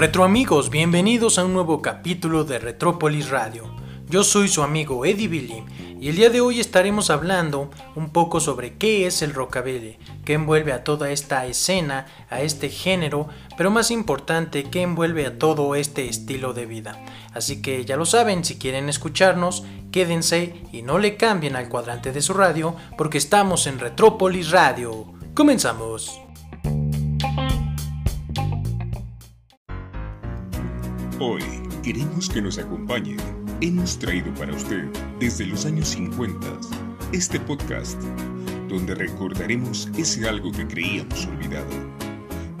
Retro amigos, bienvenidos a un nuevo capítulo de Retrópolis Radio. Yo soy su amigo Eddie Billy y el día de hoy estaremos hablando un poco sobre qué es el rockabilly, qué envuelve a toda esta escena, a este género, pero más importante, qué envuelve a todo este estilo de vida. Así que ya lo saben, si quieren escucharnos, quédense y no le cambien al cuadrante de su radio porque estamos en Retrópolis Radio. Comenzamos. Hoy queremos que nos acompañe. Hemos traído para usted desde los años 50 este podcast donde recordaremos ese algo que creíamos olvidado,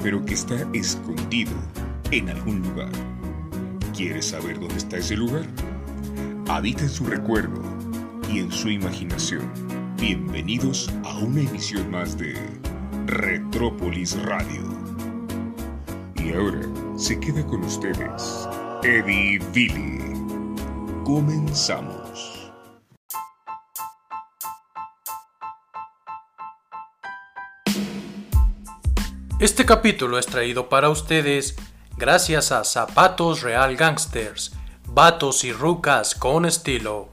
pero que está escondido en algún lugar. ¿Quieres saber dónde está ese lugar? Habita en su recuerdo y en su imaginación. Bienvenidos a una emisión más de Retrópolis Radio. Y ahora se queda con ustedes Eddie Billy. Comenzamos. Este capítulo es traído para ustedes gracias a Zapatos Real Gangsters, vatos y rucas con estilo.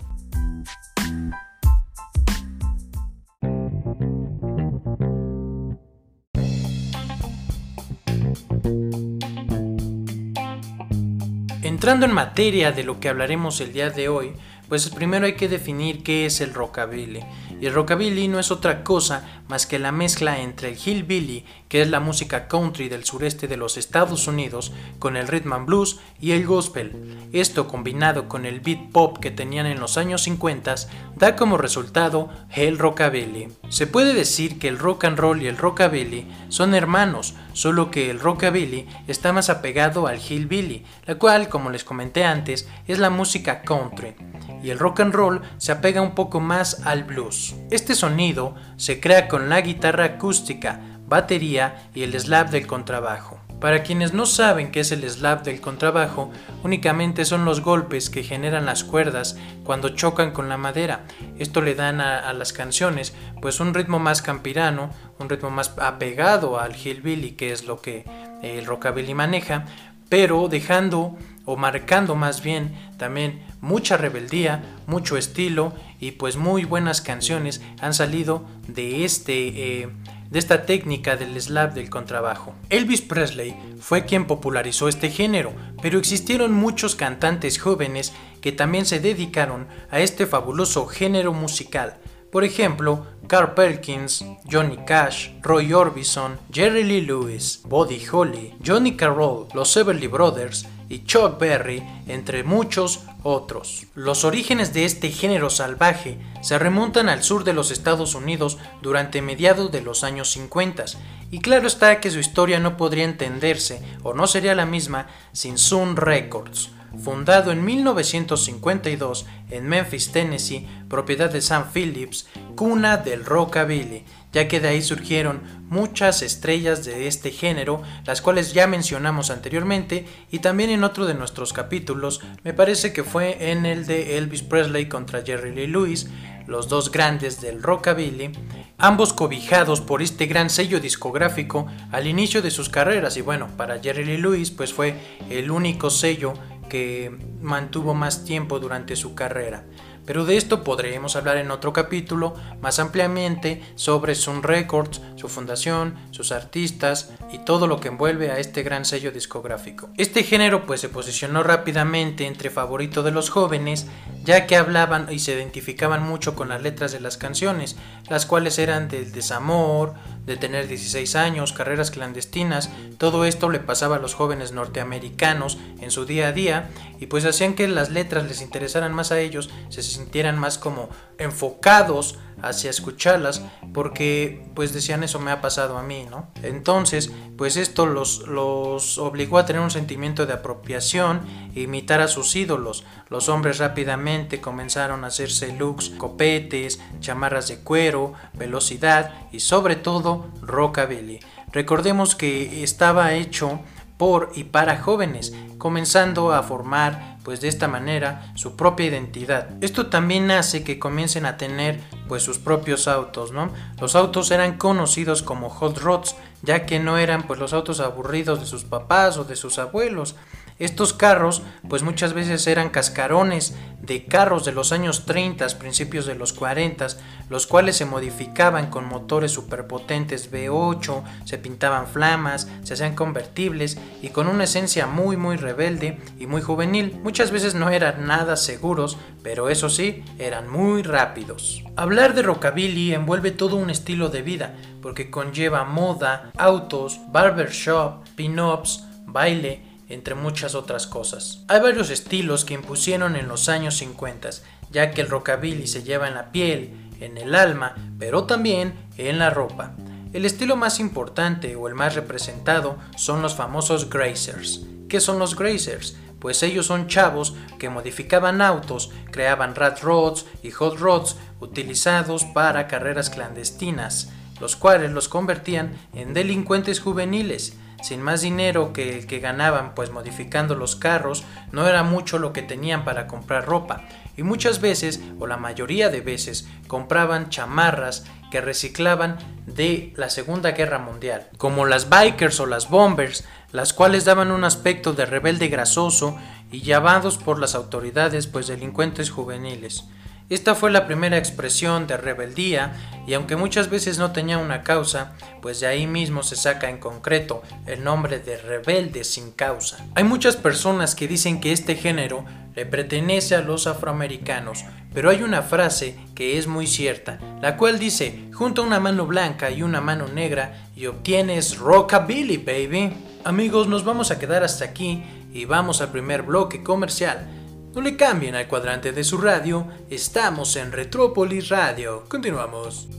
Entrando en materia de lo que hablaremos el día de hoy, pues primero hay que definir qué es el rockabilly. Y rockabilly no es otra cosa más que la mezcla entre el hillbilly, que es la música country del sureste de los Estados Unidos, con el rhythm and blues y el gospel. Esto combinado con el beat pop que tenían en los años 50 da como resultado el rockabilly. Se puede decir que el rock and roll y el rockabilly son hermanos, solo que el rockabilly está más apegado al hillbilly, la cual, como les comenté antes, es la música country y el rock and roll se apega un poco más al blues. Este sonido se crea con la guitarra acústica, batería y el slap del contrabajo. Para quienes no saben qué es el slap del contrabajo, únicamente son los golpes que generan las cuerdas cuando chocan con la madera. Esto le dan a, las canciones pues un ritmo más campirano, un ritmo más apegado al hillbilly, que es lo que el rockabilly maneja, pero dejando o marcando más bien también mucha rebeldía, mucho estilo y pues muy buenas canciones han salido de este eh, de esta técnica del slap del contrabajo. Elvis Presley fue quien popularizó este género, pero existieron muchos cantantes jóvenes que también se dedicaron a este fabuloso género musical. Por ejemplo, Carl Perkins, Johnny Cash, Roy Orbison, Jerry Lee Lewis, Buddy Holly, Johnny Carroll, los Everly Brothers y Chuck Berry, entre muchos otros. Los orígenes de este género salvaje se remontan al sur de los Estados Unidos durante mediados de los años 50, y claro está que su historia no podría entenderse o no sería la misma sin Sun Records fundado en 1952 en Memphis, Tennessee, propiedad de Sam Phillips, cuna del rockabilly, ya que de ahí surgieron muchas estrellas de este género, las cuales ya mencionamos anteriormente y también en otro de nuestros capítulos, me parece que fue en el de Elvis Presley contra Jerry Lee Lewis, los dos grandes del rockabilly, ambos cobijados por este gran sello discográfico al inicio de sus carreras y bueno, para Jerry Lee Lewis pues fue el único sello que mantuvo más tiempo durante su carrera. Pero de esto podremos hablar en otro capítulo más ampliamente sobre Sun Records, su fundación, sus artistas y todo lo que envuelve a este gran sello discográfico. Este género pues se posicionó rápidamente entre favorito de los jóvenes, ya que hablaban y se identificaban mucho con las letras de las canciones, las cuales eran del desamor, de tener 16 años, carreras clandestinas, todo esto le pasaba a los jóvenes norteamericanos en su día a día y pues hacían que las letras les interesaran más a ellos, se sintieran más como enfocados hacia escucharlas porque pues decían eso me ha pasado a mí, ¿no? Entonces pues esto los, los obligó a tener un sentimiento de apropiación e imitar a sus ídolos. Los hombres rápidamente comenzaron a hacerse looks, copetes, chamarras de cuero, velocidad y sobre todo rockabilly. Recordemos que estaba hecho por y para jóvenes, comenzando a formar pues de esta manera su propia identidad. Esto también hace que comiencen a tener pues sus propios autos, ¿no? Los autos eran conocidos como hot rods, ya que no eran pues los autos aburridos de sus papás o de sus abuelos. Estos carros, pues muchas veces eran cascarones de carros de los años 30, principios de los 40, los cuales se modificaban con motores superpotentes V8, se pintaban flamas, se hacían convertibles y con una esencia muy muy rebelde y muy juvenil. Muchas veces no eran nada seguros, pero eso sí, eran muy rápidos. Hablar de rockabilly envuelve todo un estilo de vida, porque conlleva moda, autos, barbershop, pin-ups, baile, entre muchas otras cosas. Hay varios estilos que impusieron en los años 50, ya que el rockabilly se lleva en la piel, en el alma, pero también en la ropa. El estilo más importante o el más representado son los famosos grazers. ¿Qué son los grazers? Pues ellos son chavos que modificaban autos, creaban rat rods y hot rods utilizados para carreras clandestinas, los cuales los convertían en delincuentes juveniles sin más dinero que el que ganaban pues modificando los carros, no era mucho lo que tenían para comprar ropa, y muchas veces, o la mayoría de veces, compraban chamarras que reciclaban de la Segunda Guerra Mundial, como las bikers o las bombers, las cuales daban un aspecto de rebelde grasoso y llamados por las autoridades pues delincuentes juveniles. Esta fue la primera expresión de rebeldía y aunque muchas veces no tenía una causa, pues de ahí mismo se saca en concreto el nombre de rebelde sin causa. Hay muchas personas que dicen que este género le pertenece a los afroamericanos, pero hay una frase que es muy cierta, la cual dice, junta una mano blanca y una mano negra y obtienes rockabilly, baby. Amigos, nos vamos a quedar hasta aquí y vamos al primer bloque comercial. No le cambien al cuadrante de su radio, estamos en Retrópolis Radio. Continuamos.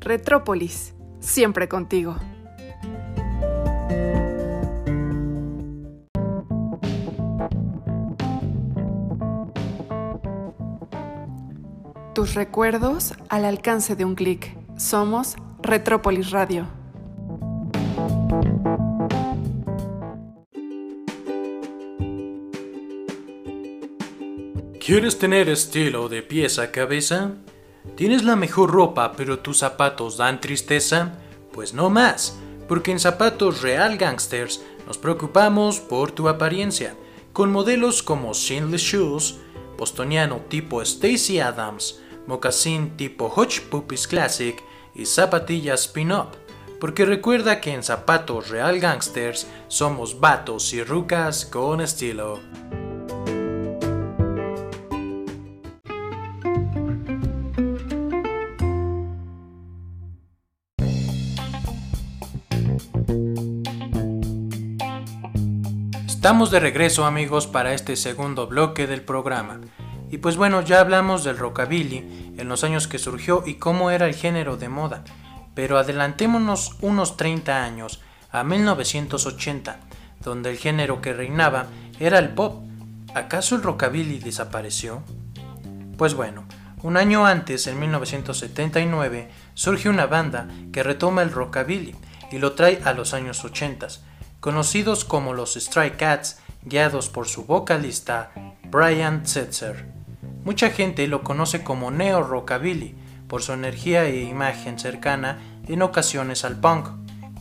Retrópolis, siempre contigo. Tus recuerdos al alcance de un clic. Somos Retrópolis Radio. ¿Quieres tener estilo de pies a cabeza? ¿Tienes la mejor ropa pero tus zapatos dan tristeza? Pues no más, porque en Zapatos Real Gangsters nos preocupamos por tu apariencia, con modelos como Shinless Shoes, bostoniano tipo Stacy Adams, mocasín tipo Hutch Puppies Classic y zapatillas pin-up, porque recuerda que en Zapatos Real Gangsters somos vatos y rucas con estilo. Estamos de regreso amigos para este segundo bloque del programa. Y pues bueno, ya hablamos del rockabilly en los años que surgió y cómo era el género de moda. Pero adelantémonos unos 30 años, a 1980, donde el género que reinaba era el pop. ¿Acaso el rockabilly desapareció? Pues bueno, un año antes, en 1979, surge una banda que retoma el rockabilly y lo trae a los años 80 conocidos como los Stray Cats, guiados por su vocalista Brian Setzer. Mucha gente lo conoce como Neo Rockabilly por su energía e imagen cercana en ocasiones al punk.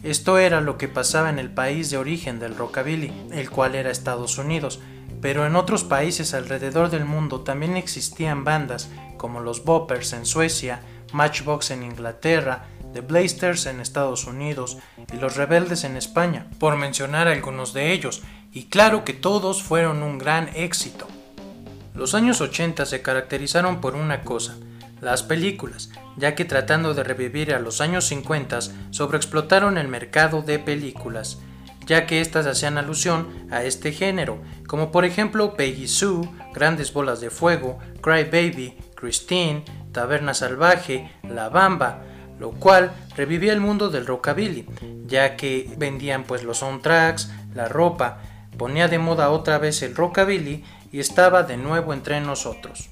Esto era lo que pasaba en el país de origen del rockabilly, el cual era Estados Unidos, pero en otros países alrededor del mundo también existían bandas como los Boppers en Suecia, Matchbox en Inglaterra, The Blasters en Estados Unidos y Los Rebeldes en España, por mencionar algunos de ellos, y claro que todos fueron un gran éxito. Los años 80 se caracterizaron por una cosa, las películas, ya que tratando de revivir a los años 50 sobreexplotaron el mercado de películas, ya que éstas hacían alusión a este género, como por ejemplo Peggy Sue, Grandes Bolas de Fuego, Cry Baby, Christine, Taberna Salvaje, La Bamba, lo cual revivía el mundo del rockabilly, ya que vendían pues los soundtracks, la ropa, ponía de moda otra vez el rockabilly y estaba de nuevo entre nosotros.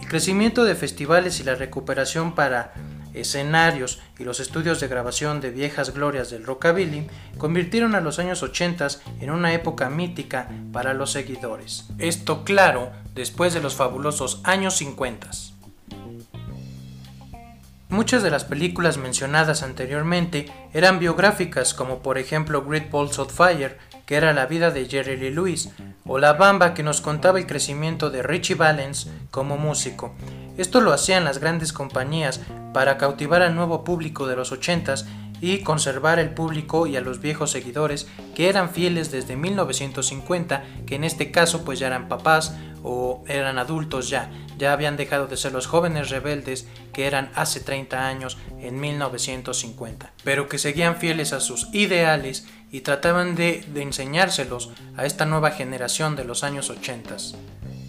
El crecimiento de festivales y la recuperación para escenarios y los estudios de grabación de viejas glorias del rockabilly convirtieron a los años 80 en una época mítica para los seguidores. Esto, claro, después de los fabulosos años 50. Muchas de las películas mencionadas anteriormente eran biográficas, como por ejemplo Great Balls of Fire, que era la vida de Jerry Lee Lewis, o La Bamba, que nos contaba el crecimiento de Richie Valens como músico. Esto lo hacían las grandes compañías para cautivar al nuevo público de los 80s y conservar el público y a los viejos seguidores que eran fieles desde 1950, que en este caso pues ya eran papás o eran adultos ya, ya habían dejado de ser los jóvenes rebeldes que eran hace 30 años en 1950, pero que seguían fieles a sus ideales y trataban de, enseñárselos a esta nueva generación de los años 80.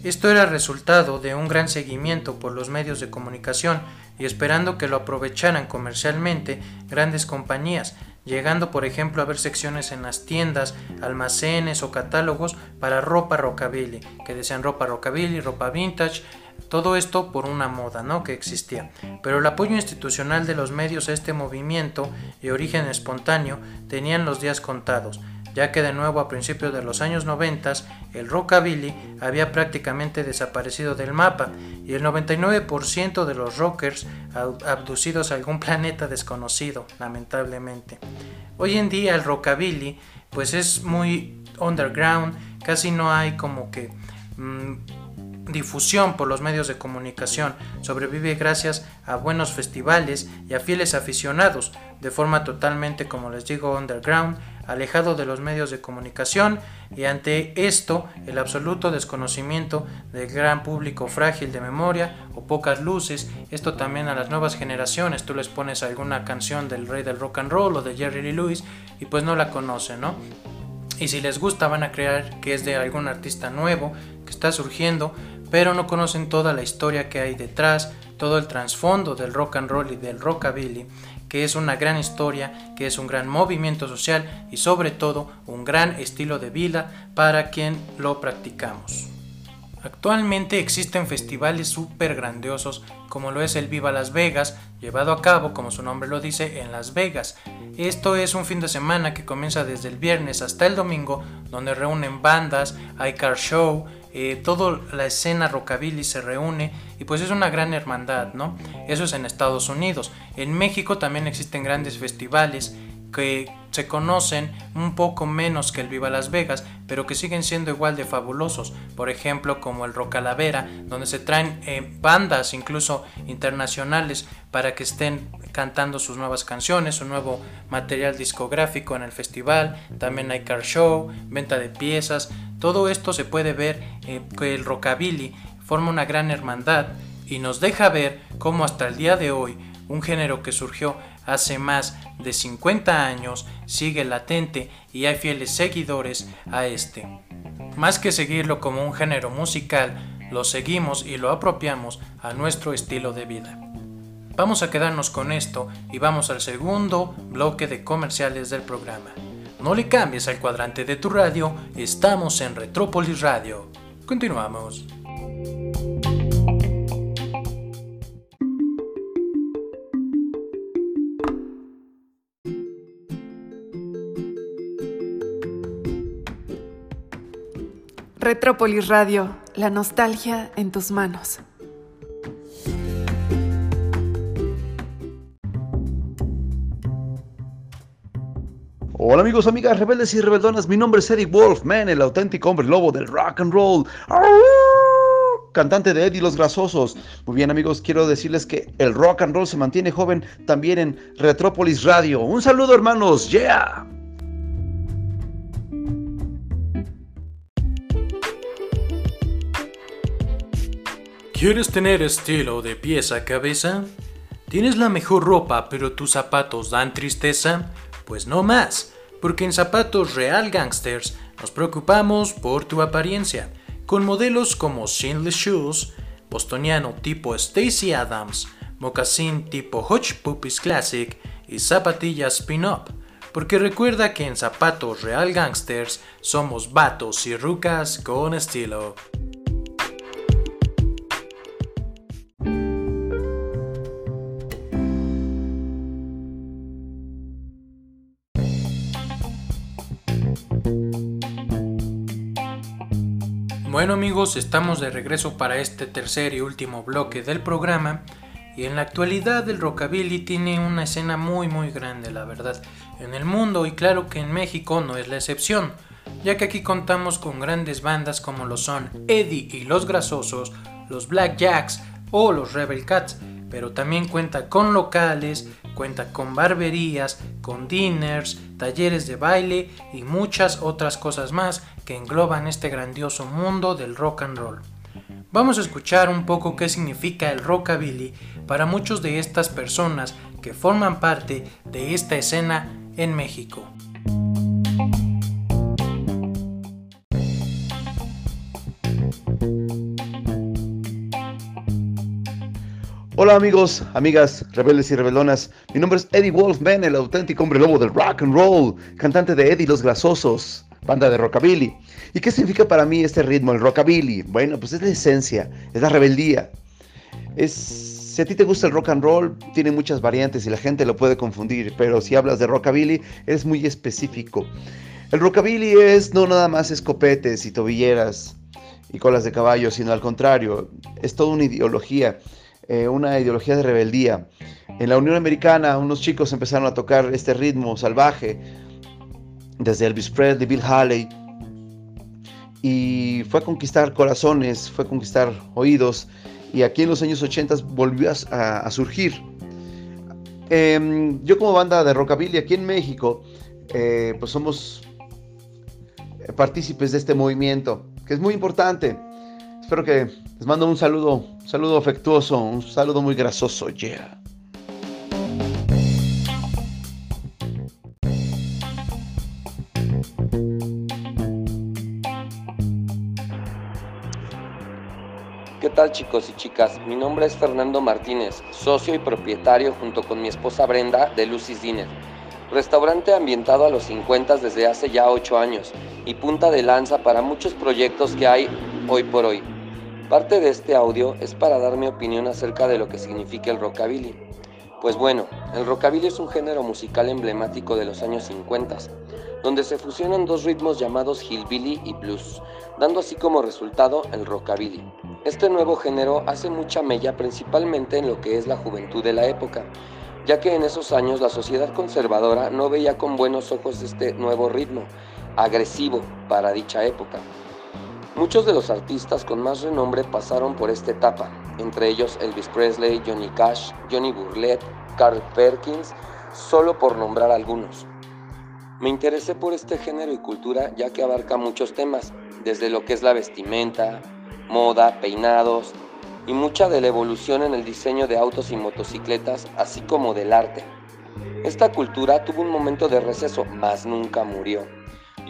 Esto era resultado de un gran seguimiento por los medios de comunicación y esperando que lo aprovecharan comercialmente grandes compañías, llegando por ejemplo a ver secciones en las tiendas, almacenes o catálogos para ropa rockabilly, que decían ropa rockabilly, ropa vintage, todo esto por una moda ¿no? que existía. Pero el apoyo institucional de los medios a este movimiento y origen espontáneo tenían los días contados ya que de nuevo a principios de los años 90 el rockabilly había prácticamente desaparecido del mapa y el 99% de los rockers abducidos a algún planeta desconocido, lamentablemente. Hoy en día el rockabilly pues es muy underground, casi no hay como que mm, difusión por los medios de comunicación, sobrevive gracias a buenos festivales y a fieles aficionados, de forma totalmente, como les digo, underground, alejado de los medios de comunicación y ante esto el absoluto desconocimiento del gran público frágil de memoria o pocas luces, esto también a las nuevas generaciones, tú les pones alguna canción del rey del rock and roll o de Jerry Lee Lewis y pues no la conocen, ¿no? Y si les gusta van a creer que es de algún artista nuevo que está surgiendo, pero no conocen toda la historia que hay detrás, todo el trasfondo del rock and roll y del rockabilly que es una gran historia, que es un gran movimiento social y sobre todo un gran estilo de vida para quien lo practicamos. Actualmente existen festivales súper grandiosos como lo es el Viva Las Vegas, llevado a cabo, como su nombre lo dice, en Las Vegas. Esto es un fin de semana que comienza desde el viernes hasta el domingo, donde reúnen bandas, hay car show, eh, toda la escena rockabilly se reúne y pues es una gran hermandad, ¿no? Eso es en Estados Unidos. En México también existen grandes festivales que se conocen un poco menos que el Viva Las Vegas, pero que siguen siendo igual de fabulosos. Por ejemplo, como el Rocalavera, donde se traen eh, bandas incluso internacionales para que estén cantando sus nuevas canciones, su nuevo material discográfico en el festival. También hay car show, venta de piezas. Todo esto se puede ver eh, que el rockabilly forma una gran hermandad y nos deja ver cómo hasta el día de hoy un género que surgió hace más de 50 años sigue latente y hay fieles seguidores a este. Más que seguirlo como un género musical, lo seguimos y lo apropiamos a nuestro estilo de vida. Vamos a quedarnos con esto y vamos al segundo bloque de comerciales del programa. No le cambies al cuadrante de tu radio, estamos en Retrópolis Radio. Continuamos. Retrópolis Radio, la nostalgia en tus manos. Hola amigos, amigas, rebeldes y rebeldonas, mi nombre es Eddie Wolfman, el auténtico hombre lobo del rock and roll. Cantante de Eddie Los Grasosos. Muy bien amigos, quiero decirles que el rock and roll se mantiene joven también en Retrópolis Radio. Un saludo hermanos, yeah. ¿Quieres tener estilo de pies a cabeza? ¿Tienes la mejor ropa pero tus zapatos dan tristeza? Pues no más, porque en Zapatos Real Gangsters nos preocupamos por tu apariencia, con modelos como Shinless Shoes, bostoniano tipo Stacy Adams, mocasín tipo Hutch Puppies Classic y zapatillas pin-up. Porque recuerda que en Zapatos Real Gangsters somos vatos y rucas con estilo. Bueno amigos, estamos de regreso para este tercer y último bloque del programa. Y en la actualidad el rockabilly tiene una escena muy muy grande, la verdad, en el mundo. Y claro que en México no es la excepción, ya que aquí contamos con grandes bandas como lo son Eddie y los Grasosos, los Black Jacks o los Rebel Cats, pero también cuenta con locales, cuenta con barberías, con dinners, talleres de baile y muchas otras cosas más que engloban este grandioso mundo del rock and roll. Vamos a escuchar un poco qué significa el rockabilly para muchos de estas personas que forman parte de esta escena en México. Hola amigos, amigas, rebeldes y rebelonas. Mi nombre es Eddie Wolfman, el auténtico hombre lobo del rock and roll, cantante de Eddie Los Grasosos, banda de rockabilly. ¿Y qué significa para mí este ritmo, el rockabilly? Bueno, pues es la esencia, es la rebeldía. Es, si a ti te gusta el rock and roll, tiene muchas variantes y la gente lo puede confundir, pero si hablas de rockabilly, es muy específico. El rockabilly es no nada más escopetes y tobilleras y colas de caballo, sino al contrario, es toda una ideología eh, una ideología de rebeldía. En la Unión Americana unos chicos empezaron a tocar este ritmo salvaje, desde Elvis Presley, Bill Haley, y fue a conquistar corazones, fue a conquistar oídos, y aquí en los años 80 volvió a, surgir. Em, yo como banda de rockabilly aquí en México, eh, pues somos partícipes de este movimiento, que es muy importante. Espero que les mando un saludo, un saludo afectuoso, un saludo muy grasoso, yeah. Chicos y chicas? Mi nombre es Fernando Martínez, socio y propietario junto con mi esposa Brenda de Lucy's Dinner, restaurante ambientado a los 50 desde hace ya 8 años y punta de lanza para muchos proyectos que hay hoy por hoy. Parte de este audio es para dar mi opinión acerca de lo que significa el rockabilly. Pues bueno, el rockabilly es un género musical emblemático de los años 50, donde se fusionan dos ritmos llamados hillbilly y blues, dando así como resultado el rockabilly. Este nuevo género hace mucha mella principalmente en lo que es la juventud de la época, ya que en esos años la sociedad conservadora no veía con buenos ojos este nuevo ritmo, agresivo para dicha época. Muchos de los artistas con más renombre pasaron por esta etapa, entre ellos Elvis Presley, Johnny Cash, Johnny Burlett, Carl Perkins, solo por nombrar algunos. Me interesé por este género y cultura ya que abarca muchos temas, desde lo que es la vestimenta, moda, peinados y mucha de la evolución en el diseño de autos y motocicletas, así como del arte. Esta cultura tuvo un momento de receso, mas nunca murió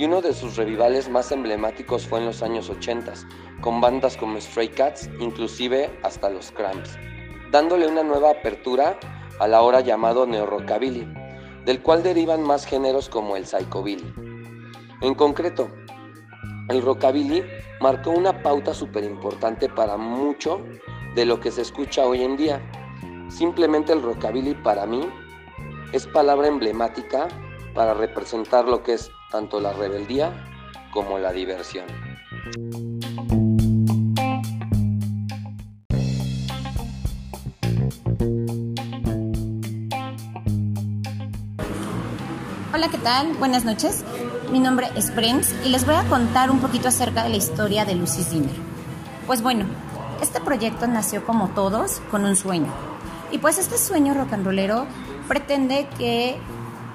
y uno de sus revivales más emblemáticos fue en los años 80, con bandas como Stray Cats, inclusive hasta los Cramps, dándole una nueva apertura a la hora llamado neo-rockabilly, del cual derivan más géneros como el psychobilly. En concreto, el rockabilly marcó una pauta súper importante para mucho de lo que se escucha hoy en día. Simplemente el rockabilly para mí es palabra emblemática para representar lo que es tanto la rebeldía como la diversión. Hola, ¿qué tal? Buenas noches. Mi nombre es Prince y les voy a contar un poquito acerca de la historia de Lucy Zimmer. Pues bueno, este proyecto nació como todos con un sueño. Y pues este sueño rock and rollero pretende que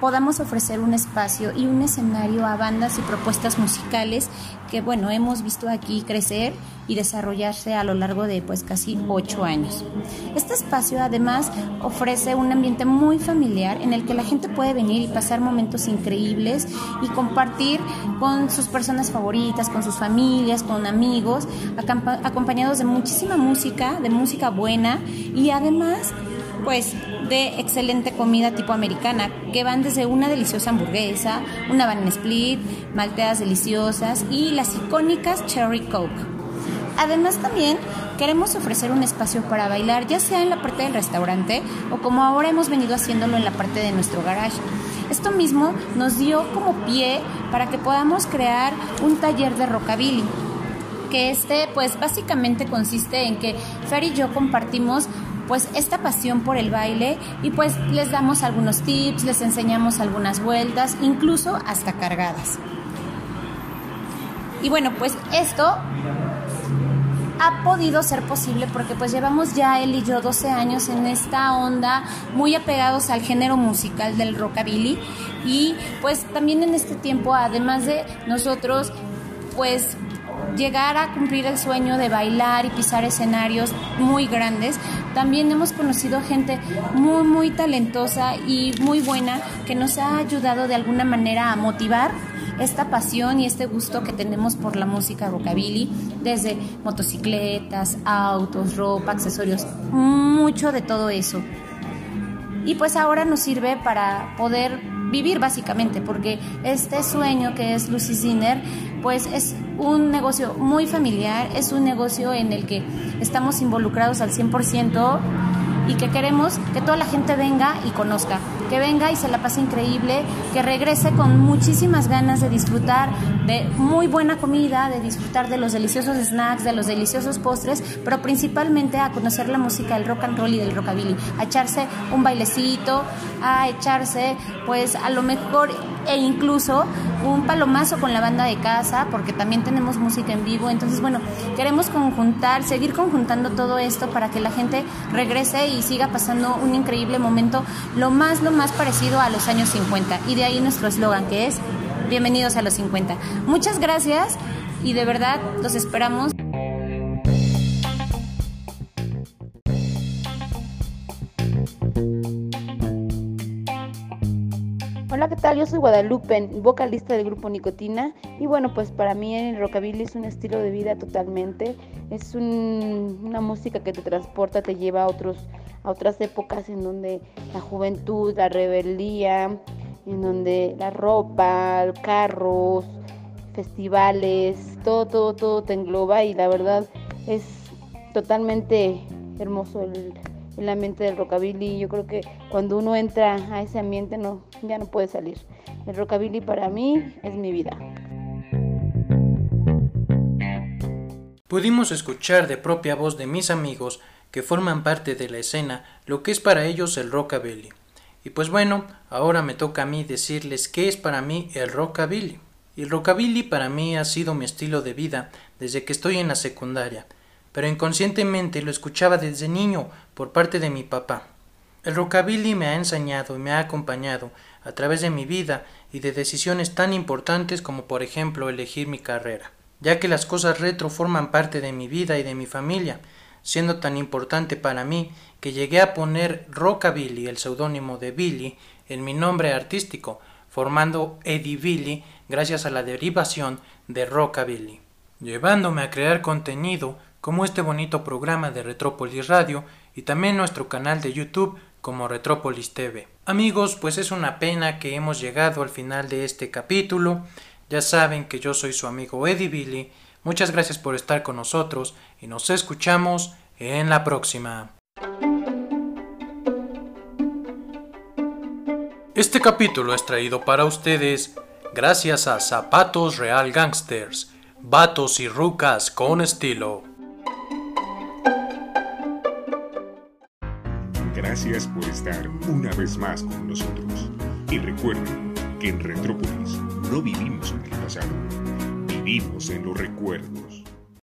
podamos ofrecer un espacio y un escenario a bandas y propuestas musicales que, bueno, hemos visto aquí crecer y desarrollarse a lo largo de pues casi ocho años. Este espacio además ofrece un ambiente muy familiar en el que la gente puede venir y pasar momentos increíbles y compartir con sus personas favoritas, con sus familias, con amigos, acompañados de muchísima música, de música buena y además pues de excelente comida tipo americana, que van desde una deliciosa hamburguesa, una banana split, malteadas deliciosas y las icónicas cherry coke. Además también queremos ofrecer un espacio para bailar, ya sea en la parte del restaurante o como ahora hemos venido haciéndolo en la parte de nuestro garage. Esto mismo nos dio como pie para que podamos crear un taller de rockabilly que este pues básicamente consiste en que Fer y yo compartimos pues esta pasión por el baile y pues les damos algunos tips, les enseñamos algunas vueltas, incluso hasta cargadas. Y bueno, pues esto ha podido ser posible porque pues llevamos ya él y yo 12 años en esta onda muy apegados al género musical del rockabilly y pues también en este tiempo además de nosotros pues llegar a cumplir el sueño de bailar y pisar escenarios muy grandes, también hemos conocido gente muy, muy talentosa y muy buena que nos ha ayudado de alguna manera a motivar esta pasión y este gusto que tenemos por la música rockabilly, desde motocicletas, autos, ropa, accesorios, mucho de todo eso. Y pues ahora nos sirve para poder vivir básicamente, porque este sueño que es Lucy Zinner, pues es un negocio muy familiar, es un negocio en el que estamos involucrados al 100% y que queremos que toda la gente venga y conozca, que venga y se la pase increíble, que regrese con muchísimas ganas de disfrutar de muy buena comida, de disfrutar de los deliciosos snacks, de los deliciosos postres, pero principalmente a conocer la música del rock and roll y del rockabilly, a echarse un bailecito, a echarse pues a lo mejor e incluso un palomazo con la banda de casa, porque también tenemos música en vivo. Entonces, bueno, queremos conjuntar, seguir conjuntando todo esto para que la gente regrese y siga pasando un increíble momento, lo más, lo más parecido a los años 50. Y de ahí nuestro eslogan, que es Bienvenidos a los 50. Muchas gracias y de verdad los esperamos. Hola, ¿qué tal? Yo soy Guadalupe, vocalista del grupo Nicotina. Y bueno, pues para mí el rockabilly es un estilo de vida totalmente. Es una música que te transporta, te lleva a, otros, a otras épocas en donde la juventud, la rebeldía, en donde la ropa, carros, festivales, todo, todo, todo te engloba y la verdad es totalmente hermoso el, el ambiente del rockabilly. Yo creo que cuando uno entra a ese ambiente no, ya no puede salir. El rockabilly para mí es mi vida. Pudimos escuchar de propia voz de mis amigos que forman parte de la escena lo que es para ellos el rockabilly. Y pues bueno, ahora me toca a mí decirles qué es para mí el rockabilly. El rockabilly para mí ha sido mi estilo de vida desde que estoy en la secundaria pero inconscientemente lo escuchaba desde niño por parte de mi papá. El rockabilly me ha enseñado y me ha acompañado a través de mi vida y de decisiones tan importantes como por ejemplo elegir mi carrera, ya que las cosas retro forman parte de mi vida y de mi familia, siendo tan importante para mí que llegué a poner Rockabilly, el seudónimo de Billy, en mi nombre artístico, formando Eddie Billy gracias a la derivación de Rockabilly, llevándome a crear contenido como este bonito programa de Retrópolis Radio y también nuestro canal de YouTube como Retrópolis TV. Amigos, pues es una pena que hemos llegado al final de este capítulo. Ya saben que yo soy su amigo Eddie Billy. Muchas gracias por estar con nosotros y nos escuchamos en la próxima. Este capítulo es traído para ustedes gracias a Zapatos Real Gangsters, vatos y rucas con estilo. Gracias por estar una vez más con nosotros. Y recuerden que en Retrópolis no vivimos en el pasado, vivimos en los recuerdos.